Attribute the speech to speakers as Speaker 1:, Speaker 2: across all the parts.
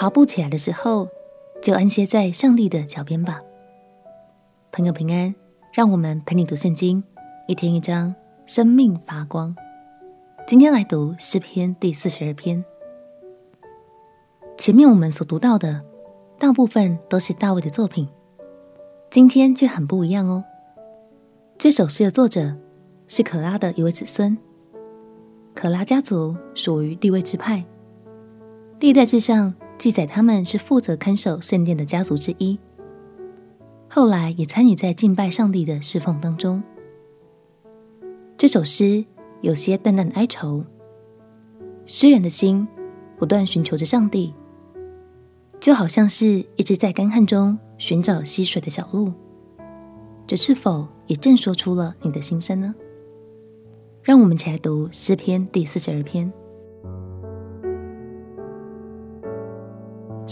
Speaker 1: 跑步起来的时候，就安歇在上帝的脚边吧。朋友平安，让我们陪你读圣经，一天一章，生命发光。今天来读诗篇第四十二篇。前面我们所读到的，大部分都是大卫的作品，今天却很不一样哦。这首诗的作者是可拉的一位子孙，可拉家族属于地位支派，历代志上记载他们是负责看守圣殿的家族之一，后来也参与在敬拜上帝的侍奉当中。这首诗有些淡淡的哀愁，诗人的心不断寻求着上帝，就好像是一只在干旱中寻找溪水的小鹿。这是否也正说出了你的心声呢？让我们一起来读诗篇第四十二篇。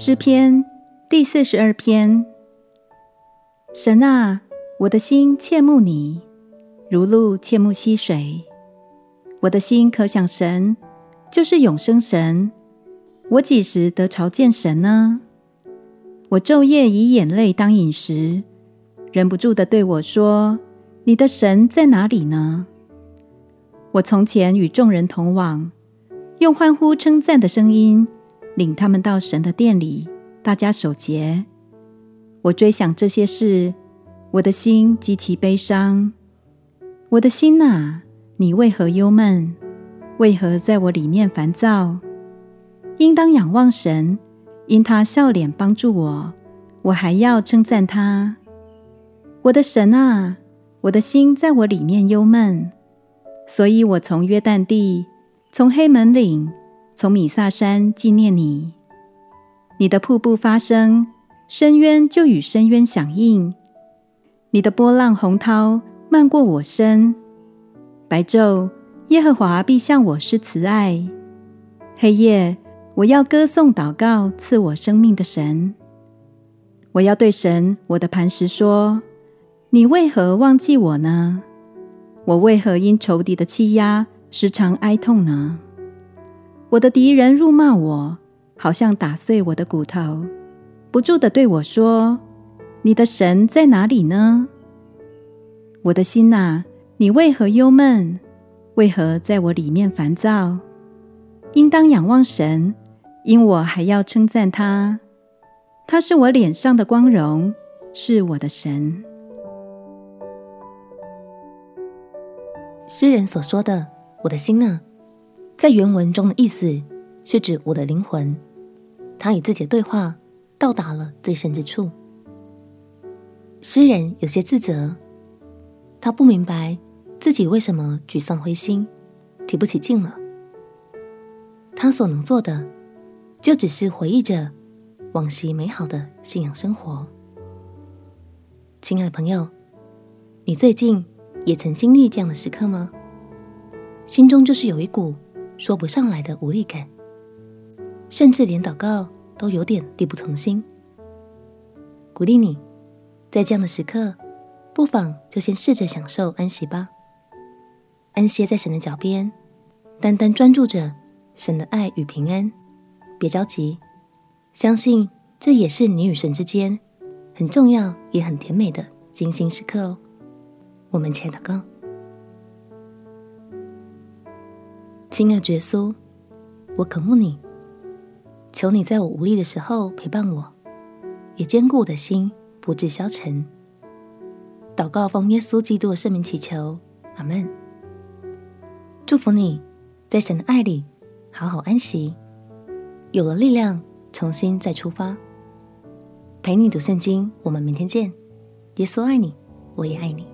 Speaker 2: 诗篇第四十二篇。神啊，我的心切慕你，如鹿切慕溪水。我的心渴想神，就是永生神。我几时得朝见神呢？我昼夜以眼泪当饮食。忍不住地对我说：“你的神在哪里呢？”我从前与众人同往，用欢呼称赞的声音领他们到神的殿里，大家守节。我追想这些事，我的心极其悲伤。我的心哪，你为何忧闷？为何在我里面烦躁？应当仰望神，因他笑脸帮助我，我还要称赞他。我的神啊，我的心在我里面忧闷，所以我从约旦地，从黑门岭，从米萨山纪念你。你的瀑布发声，深渊就与深渊响应。你的波浪洪涛漫过我身。白昼，耶和华必向我施慈爱；黑夜，我要歌颂祷告赐我生命的神。我要对神，我的磐石说。你为何忘记我呢？我为何因仇敌的欺压时常哀痛呢？我的敌人辱骂我，好像打碎我的骨头，不住地对我说：“你的神在哪里呢？”我的心呐，你为何忧闷？为何在我里面烦躁？应当仰望神，因我还要称赞他。他是我脸上的光荣，是我的神。
Speaker 1: 诗人所说的“我的心哪”，在原文中的意思是指我的灵魂，他与自己的对话到达了最深之处。诗人有些自责，他不明白自己为什么沮丧灰心、提不起劲了。他所能做的，就只是回忆着往昔美好的信仰生活。亲爱的朋友，你最近也曾经历这样的时刻吗？心中就是有一股说不上来的无力感，甚至连祷告都有点力不从心。鼓励你，在这样的时刻，不妨就先试着享受安息吧，安歇在神的脚边，单单专注着神的爱与平安。别着急，相信这也是你与神之间很重要也很甜美的精心时刻哦。我们前祷告，亲爱的耶稣，我渴慕你，求你在我无力的时候陪伴我，也坚固我的心，不致消沉。祷告奉耶稣基督的圣名祈求，阿门。祝福你在神的爱里好好安息，有了力量重新再出发。陪你读圣经，我们明天见。耶稣爱你，我也爱你。